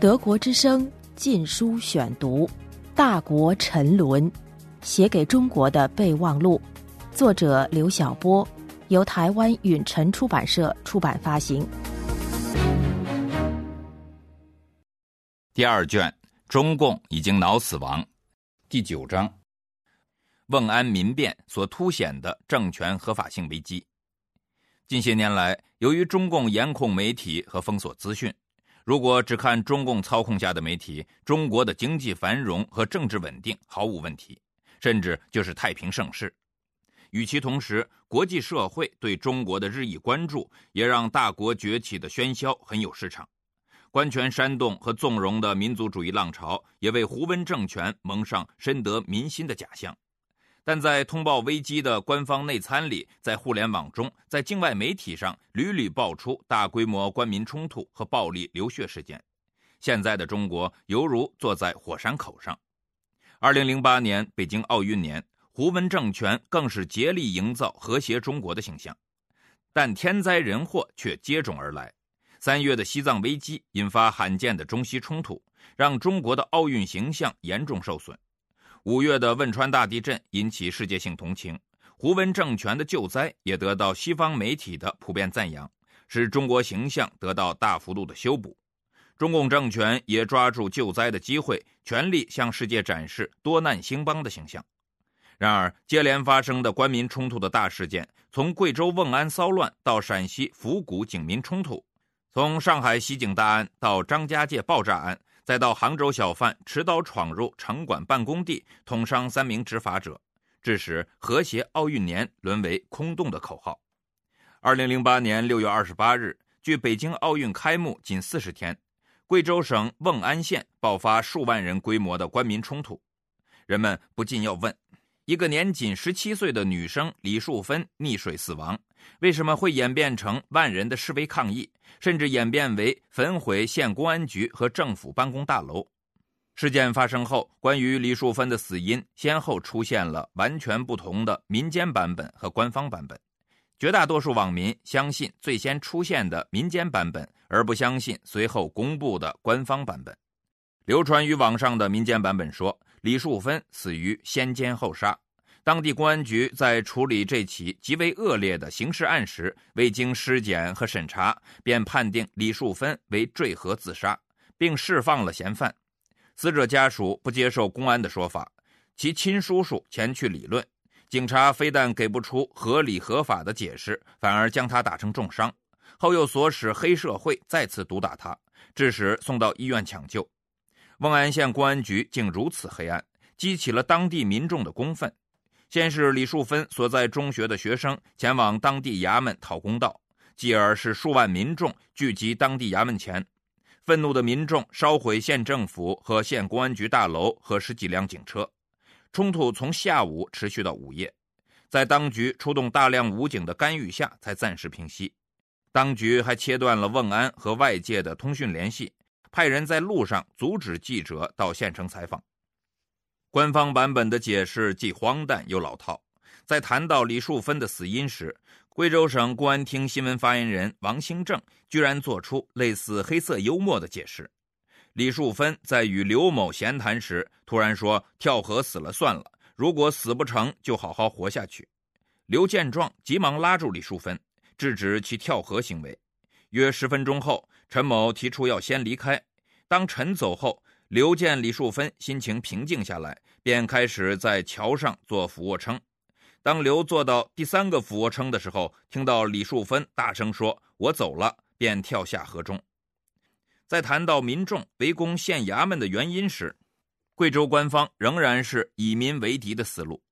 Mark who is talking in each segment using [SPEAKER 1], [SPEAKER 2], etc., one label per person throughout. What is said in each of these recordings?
[SPEAKER 1] 德国之声禁书选读，《大国沉沦》，写给中国的备忘录，作者刘晓波，由台湾允晨出版社出版发行。
[SPEAKER 2] 第二卷，中共已经脑死亡，第九章，瓮安民变所凸显的政权合法性危机。近些年来，由于中共严控媒体和封锁资讯，如果只看中共操控下的媒体，中国的经济繁荣和政治稳定毫无问题，甚至就是太平盛世。与其同时，国际社会对中国的日益关注，也让大国崛起的喧嚣很有市场。官权煽动和纵容的民族主义浪潮，也为胡温政权蒙上深得民心的假象。但在通报危机的官方内参里，在互联网中，在境外媒体上，屡屡爆出大规模官民冲突和暴力流血事件。现在的中国犹如坐在火山口上。二零零八年北京奥运年，胡温政权更是竭力营造和谐中国的形象，但天灾人祸却接踵而来。三月的西藏危机引发罕见的中西冲突，让中国的奥运形象严重受损。五月的汶川大地震引起世界性同情，胡温政权的救灾也得到西方媒体的普遍赞扬，使中国形象得到大幅度的修补。中共政权也抓住救灾的机会，全力向世界展示多难兴邦的形象。然而，接连发生的官民冲突的大事件，从贵州瓮安骚乱到陕西府谷警民冲突，从上海袭警大案到张家界爆炸案。再到杭州小贩持刀闯入城管办公地，捅伤三名执法者，致使和谐奥运年沦为空洞的口号。二零零八年六月二十八日，距北京奥运开幕仅四十天，贵州省瓮安县爆发数万人规模的官民冲突，人们不禁要问：一个年仅十七岁的女生李树芬溺水死亡。为什么会演变成万人的示威抗议，甚至演变为焚毁县公安局和政府办公大楼？事件发生后，关于李淑芬的死因，先后出现了完全不同的民间版本和官方版本。绝大多数网民相信最先出现的民间版本，而不相信随后公布的官方版本。流传于网上的民间版本说，李淑芬死于先奸后杀。当地公安局在处理这起极为恶劣的刑事案时，未经尸检和审查，便判定李树芬为坠河自杀，并释放了嫌犯。死者家属不接受公安的说法，其亲叔叔前去理论，警察非但给不出合理合法的解释，反而将他打成重伤，后又唆使黑社会再次毒打他，致使送到医院抢救。瓮安县公安局竟如此黑暗，激起了当地民众的公愤。先是李树芬所在中学的学生前往当地衙门讨公道，继而是数万民众聚集当地衙门前，愤怒的民众烧毁县政府和县公安局大楼和十几辆警车，冲突从下午持续到午夜，在当局出动大量武警的干预下才暂时平息。当局还切断了瓮安和外界的通讯联系，派人在路上阻止记者到县城采访。官方版本的解释既荒诞又老套。在谈到李淑芬的死因时，贵州省公安厅新闻发言人王兴正居然做出类似黑色幽默的解释：李淑芬在与刘某闲谈时，突然说跳河死了算了，如果死不成就好好活下去。刘见状，急忙拉住李淑芬，制止其跳河行为。约十分钟后，陈某提出要先离开。当陈走后，刘见李树芬心情平静下来，便开始在桥上做俯卧撑。当刘做到第三个俯卧撑的时候，听到李树芬大声说“我走了”，便跳下河中。在谈到民众围攻县衙门的原因时，贵州官方仍然是以民为敌的思路。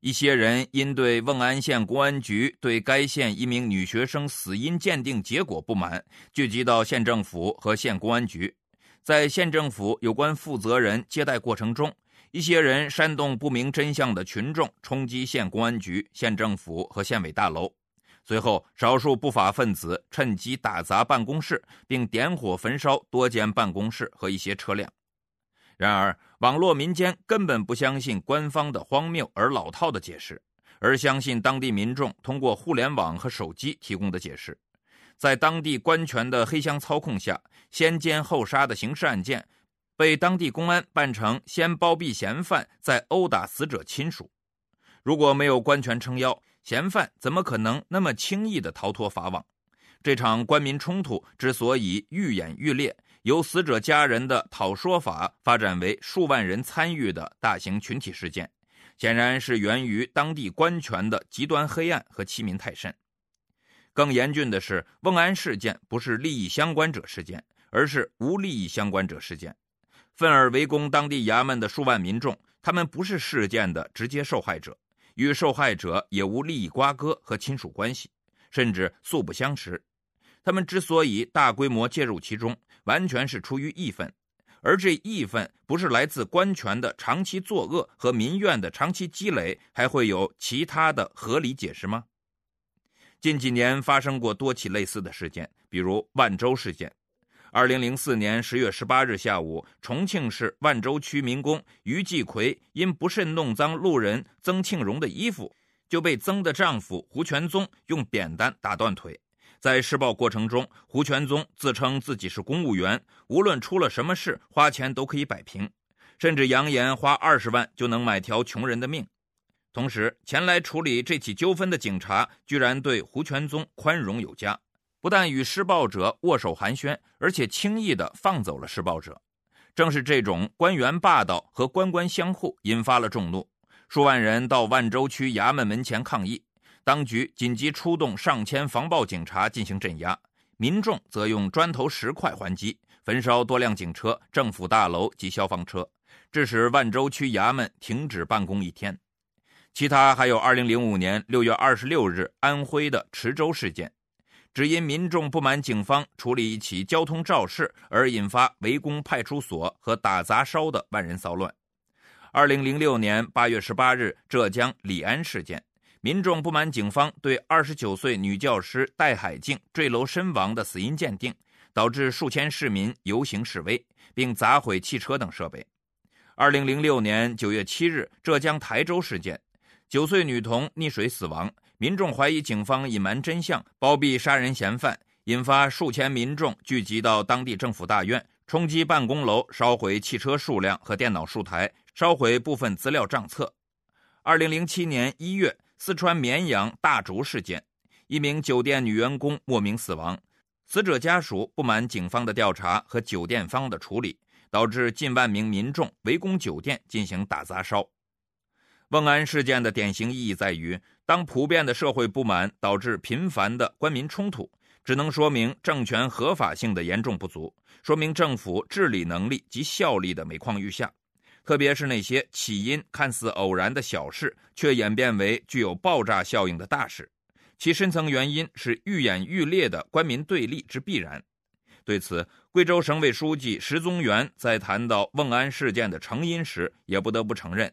[SPEAKER 2] 一些人因对瓮安县公安局对该县一名女学生死因鉴定结果不满，聚集到县政府和县公安局。在县政府有关负责人接待过程中，一些人煽动不明真相的群众冲击县公安局、县政府和县委大楼。随后，少数不法分子趁机打砸办公室，并点火焚烧多间办公室和一些车辆。然而，网络民间根本不相信官方的荒谬而老套的解释，而相信当地民众通过互联网和手机提供的解释。在当地官权的黑箱操控下，先奸后杀的刑事案件，被当地公安办成先包庇嫌犯，再殴打死者亲属。如果没有官权撑腰，嫌犯怎么可能那么轻易的逃脱法网？这场官民冲突之所以愈演愈烈，由死者家人的讨说法发展为数万人参与的大型群体事件，显然是源于当地官权的极端黑暗和欺民太甚。更严峻的是，瓮安事件不是利益相关者事件，而是无利益相关者事件。愤而围攻当地衙门的数万民众，他们不是事件的直接受害者，与受害者也无利益瓜葛和亲属关系，甚至素不相识。他们之所以大规模介入其中，完全是出于义愤，而这义愤不是来自官权的长期作恶和民怨的长期积累，还会有其他的合理解释吗？近几年发生过多起类似的事件，比如万州事件。二零零四年十月十八日下午，重庆市万州区民工于继奎因不慎弄脏路人曾庆荣的衣服，就被曾的丈夫胡全宗用扁担打断腿。在施暴过程中，胡全宗自称自己是公务员，无论出了什么事，花钱都可以摆平，甚至扬言花二十万就能买条穷人的命。同时，前来处理这起纠纷的警察居然对胡全宗宽容有加，不但与施暴者握手寒暄，而且轻易地放走了施暴者。正是这种官员霸道和官官相护，引发了众怒，数万人到万州区衙门门前抗议，当局紧急出动上千防暴警察进行镇压，民众则用砖头石块还击，焚烧多辆警车、政府大楼及消防车，致使万州区衙门停止办公一天。其他还有2005年6月26日安徽的池州事件，只因民众不满警方处理一起交通肇事而引发围攻派出所和打砸烧的万人骚乱。2006年8月18日浙江李安事件，民众不满警方对29岁女教师戴海静坠楼身亡的死因鉴定，导致数千市民游行示威，并砸毁汽车等设备。2006年9月7日浙江台州事件。九岁女童溺水死亡，民众怀疑警方隐瞒真相，包庇杀人嫌犯，引发数千民众聚集到当地政府大院，冲击办公楼，烧毁汽车数辆和电脑数台，烧毁部分资料账册。二零零七年一月，四川绵阳大竹事件，一名酒店女员工莫名死亡，死者家属不满警方的调查和酒店方的处理，导致近万名民众围攻酒店进行打砸烧。瓮安事件的典型意义在于，当普遍的社会不满导致频繁的官民冲突，只能说明政权合法性的严重不足，说明政府治理能力及效力的每况愈下。特别是那些起因看似偶然的小事，却演变为具有爆炸效应的大事，其深层原因是愈演愈烈的官民对立之必然。对此，贵州省委书记石宗元在谈到瓮安事件的成因时，也不得不承认。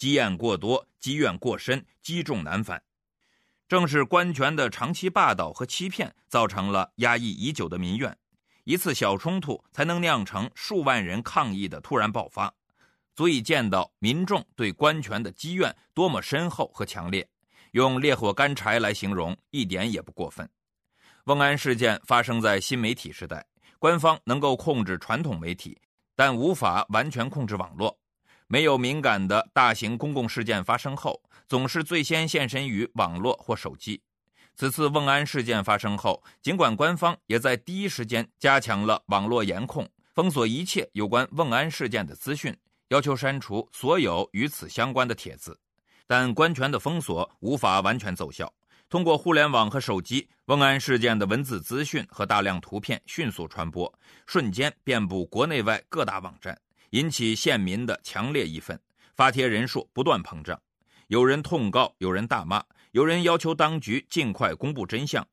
[SPEAKER 2] 积怨过多，积怨过深，积重难返。正是官权的长期霸道和欺骗，造成了压抑已久的民怨。一次小冲突才能酿成数万人抗议的突然爆发，足以见到民众对官权的积怨多么深厚和强烈。用烈火干柴来形容，一点也不过分。瓮安事件发生在新媒体时代，官方能够控制传统媒体，但无法完全控制网络。没有敏感的大型公共事件发生后，总是最先现身于网络或手机。此次瓮安事件发生后，尽管官方也在第一时间加强了网络严控，封锁一切有关瓮安事件的资讯，要求删除所有与此相关的帖子，但官权的封锁无法完全奏效。通过互联网和手机，瓮安事件的文字资讯和大量图片迅速传播，瞬间遍布国内外各大网站。引起县民的强烈义愤，发帖人数不断膨胀，有人痛告，有人大骂，有人要求当局尽快公布真相。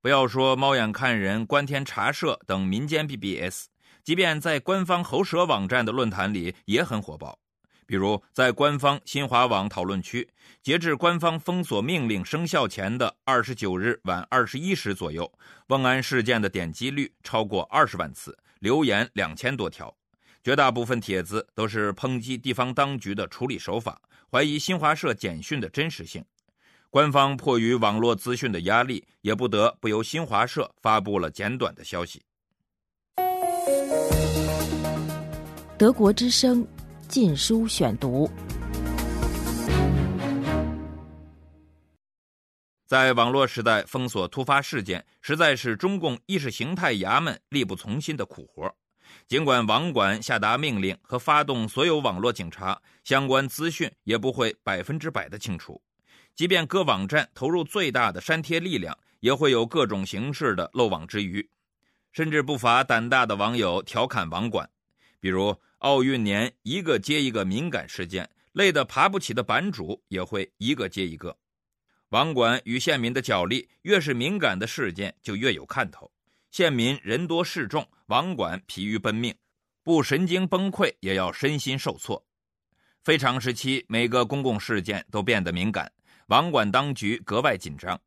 [SPEAKER 2] 不要说猫眼看人、观天茶社等民间 BBS，即便在官方喉舌网站的论坛里也很火爆。比如在官方新华网讨论区，截至官方封锁命令生效前的二十九日晚二十一时左右，瓮安事件的点击率超过二十万次，留言两千多条。绝大部分帖子都是抨击地方当局的处理手法，怀疑新华社简讯的真实性。官方迫于网络资讯的压力，也不得不由新华社发布了简短的消息。
[SPEAKER 1] 德国之声，禁书选读。
[SPEAKER 2] 在网络时代，封锁突发事件实在是中共意识形态衙门力不从心的苦活。尽管网管下达命令和发动所有网络警察，相关资讯也不会百分之百的清除。即便各网站投入最大的删帖力量，也会有各种形式的漏网之鱼。甚至不乏胆大的网友调侃网管，比如奥运年一个接一个敏感事件，累得爬不起的版主也会一个接一个。网管与县民的角力，越是敏感的事件就越有看头。县民人多势众，网管疲于奔命，不神经崩溃也要身心受挫。非常时期，每个公共事件都变得敏感，网管当局格外紧张，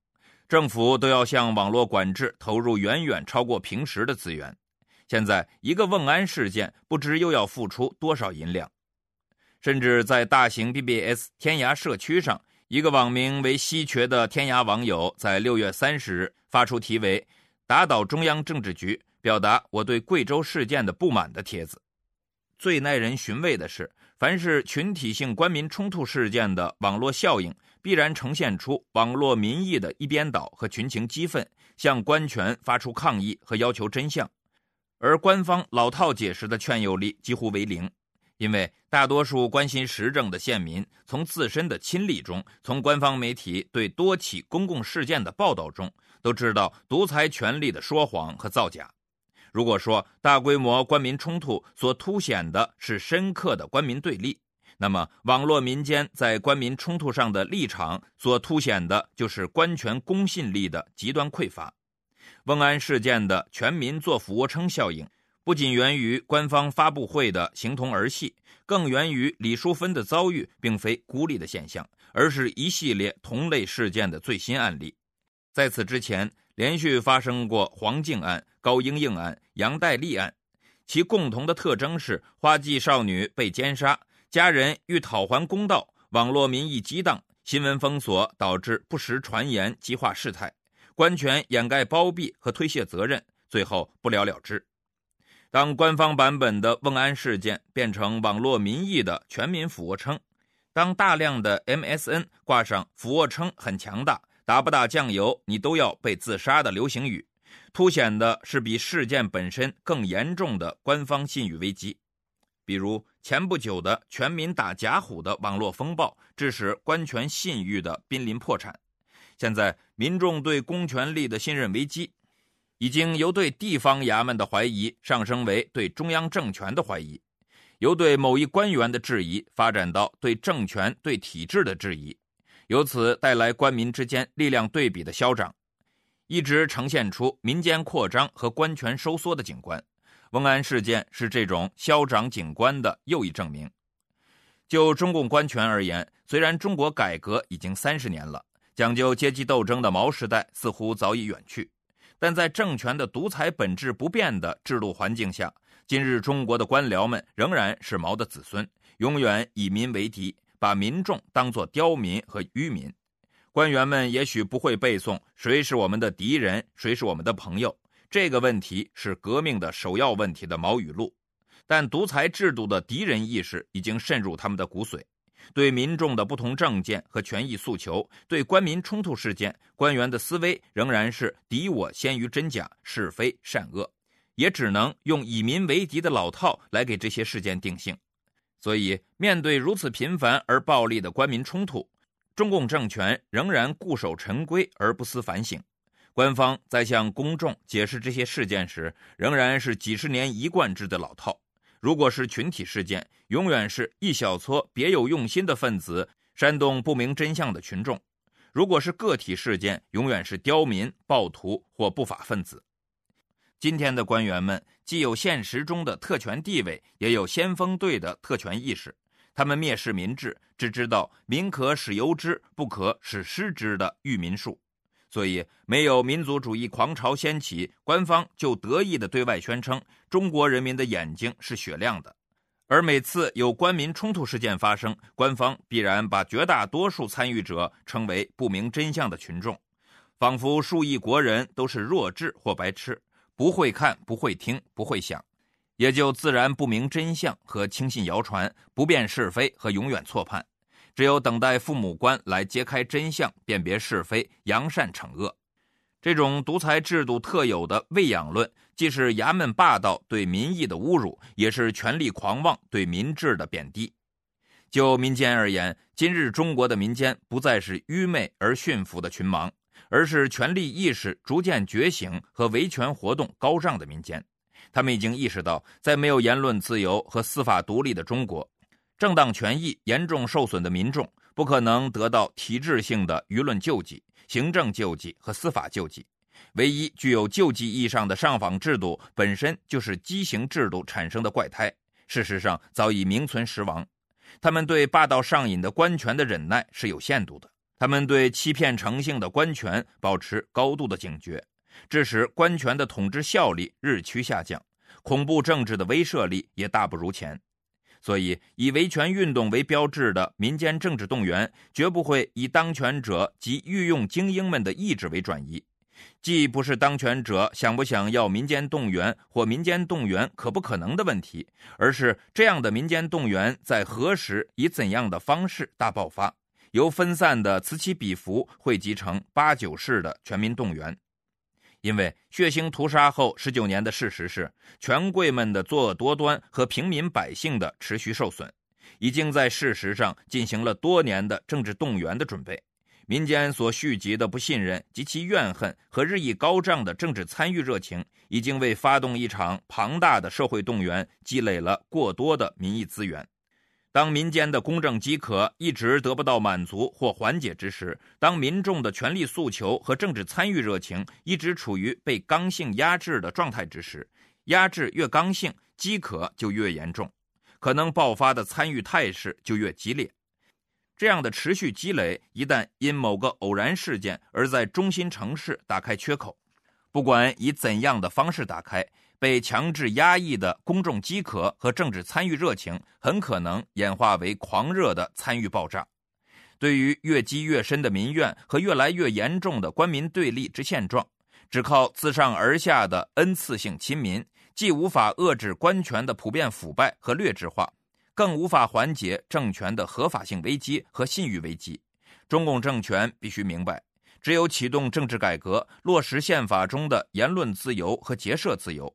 [SPEAKER 2] 政府都要向网络管制投入远远超过平时的资源。现在一个瓮安事件，不知又要付出多少银两，甚至在大型 BBS 天涯社区上。一个网名为“稀缺”的天涯网友在六月三十日发出题为“打倒中央政治局，表达我对贵州事件的不满”的帖子。最耐人寻味的是，凡是群体性官民冲突事件的网络效应，必然呈现出网络民意的一边倒和群情激愤，向官权发出抗议和要求真相，而官方老套解释的劝诱力几乎为零。因为大多数关心时政的县民，从自身的亲历中，从官方媒体对多起公共事件的报道中，都知道独裁权力的说谎和造假。如果说大规模官民冲突所凸显的是深刻的官民对立，那么网络民间在官民冲突上的立场所凸显的就是官权公信力的极端匮乏。瓮安事件的全民做俯卧撑效应。不仅源于官方发布会的形同儿戏，更源于李淑芬的遭遇并非孤立的现象，而是一系列同类事件的最新案例。在此之前，连续发生过黄静案、高英英案、杨代丽案，其共同的特征是花季少女被奸杀，家人欲讨还公道，网络民意激荡，新闻封锁导致不实传言激化事态，官权掩盖包庇和推卸责任，最后不了了之。当官方版本的瓮安事件变成网络民意的全民俯卧撑，当大量的 MSN 挂上“俯卧撑很强大，打不打酱油你都要被自杀”的流行语，凸显的是比事件本身更严重的官方信誉危机。比如前不久的全民打假虎的网络风暴，致使官权信誉的濒临破产。现在民众对公权力的信任危机。已经由对地方衙门的怀疑上升为对中央政权的怀疑，由对某一官员的质疑发展到对政权、对体制的质疑，由此带来官民之间力量对比的消长，一直呈现出民间扩张和官权收缩的景观。瓮安事件是这种消长景观的又一证明。就中共官权而言，虽然中国改革已经三十年了，讲究阶级斗争的毛时代似乎早已远去。但在政权的独裁本质不变的制度环境下，今日中国的官僚们仍然是毛的子孙，永远以民为敌，把民众当作刁民和愚民。官员们也许不会背诵“谁是我们的敌人，谁是我们的朋友”这个问题是革命的首要问题的毛语录，但独裁制度的敌人意识已经渗入他们的骨髓。对民众的不同政见和权益诉求，对官民冲突事件，官员的思维仍然是敌我先于真假、是非善恶，也只能用以民为敌的老套来给这些事件定性。所以，面对如此频繁而暴力的官民冲突，中共政权仍然固守陈规而不思反省。官方在向公众解释这些事件时，仍然是几十年一贯制的老套。如果是群体事件，永远是一小撮别有用心的分子煽动不明真相的群众；如果是个体事件，永远是刁民、暴徒或不法分子。今天的官员们既有现实中的特权地位，也有先锋队的特权意识。他们蔑视民智，只知道“民可使由之，不可使失之”的育民术。所以，没有民族主义狂潮掀起，官方就得意地对外宣称中国人民的眼睛是雪亮的；而每次有官民冲突事件发生，官方必然把绝大多数参与者称为不明真相的群众，仿佛数亿国人都是弱智或白痴，不会看、不会听、不会想，也就自然不明真相和轻信谣传，不辨是非和永远错判。只有等待父母官来揭开真相，辨别是非，扬善惩恶。这种独裁制度特有的喂养论，既是衙门霸道对民意的侮辱，也是权力狂妄对民智的贬低。就民间而言，今日中国的民间不再是愚昧而驯服的群盲，而是权力意识逐渐觉醒和维权活动高涨的民间。他们已经意识到，在没有言论自由和司法独立的中国。正当权益严重受损的民众不可能得到体制性的舆论救济、行政救济和司法救济。唯一具有救济意义上的上访制度本身就是畸形制度产生的怪胎，事实上早已名存实亡。他们对霸道上瘾的官权的忍耐是有限度的，他们对欺骗成性的官权保持高度的警觉，致使官权的统治效力日趋下降，恐怖政治的威慑力也大不如前。所以，以维权运动为标志的民间政治动员，绝不会以当权者及御用精英们的意志为转移，既不是当权者想不想要民间动员或民间动员可不可能的问题，而是这样的民间动员在何时以怎样的方式大爆发，由分散的此起彼伏汇集成八九式的全民动员。因为血腥屠杀后十九年的事实是，权贵们的作恶多端和平民百姓的持续受损，已经在事实上进行了多年的政治动员的准备。民间所蓄积的不信任及其怨恨和日益高涨的政治参与热情，已经为发动一场庞大的社会动员积累了过多的民意资源。当民间的公正饥渴一直得不到满足或缓解之时，当民众的权利诉求和政治参与热情一直处于被刚性压制的状态之时，压制越刚性，饥渴就越严重，可能爆发的参与态势就越激烈。这样的持续积累，一旦因某个偶然事件而在中心城市打开缺口，不管以怎样的方式打开。被强制压抑的公众饥渴和政治参与热情，很可能演化为狂热的参与爆炸。对于越积越深的民怨和越来越严重的官民对立之现状，只靠自上而下的恩赐性亲民，既无法遏制官权的普遍腐败和劣质化，更无法缓解政权的合法性危机和信誉危机。中共政权必须明白，只有启动政治改革，落实宪法中的言论自由和结社自由。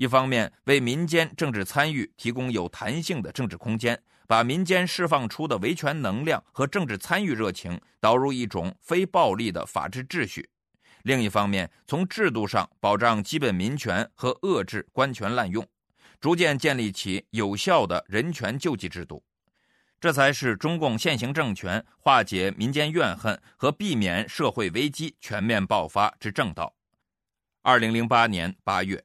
[SPEAKER 2] 一方面为民间政治参与提供有弹性的政治空间，把民间释放出的维权能量和政治参与热情导入一种非暴力的法治秩序；另一方面，从制度上保障基本民权和遏制官权滥用，逐渐建立起有效的人权救济制度，这才是中共现行政权化解民间怨恨和避免社会危机全面爆发之正道。二零零八年八月。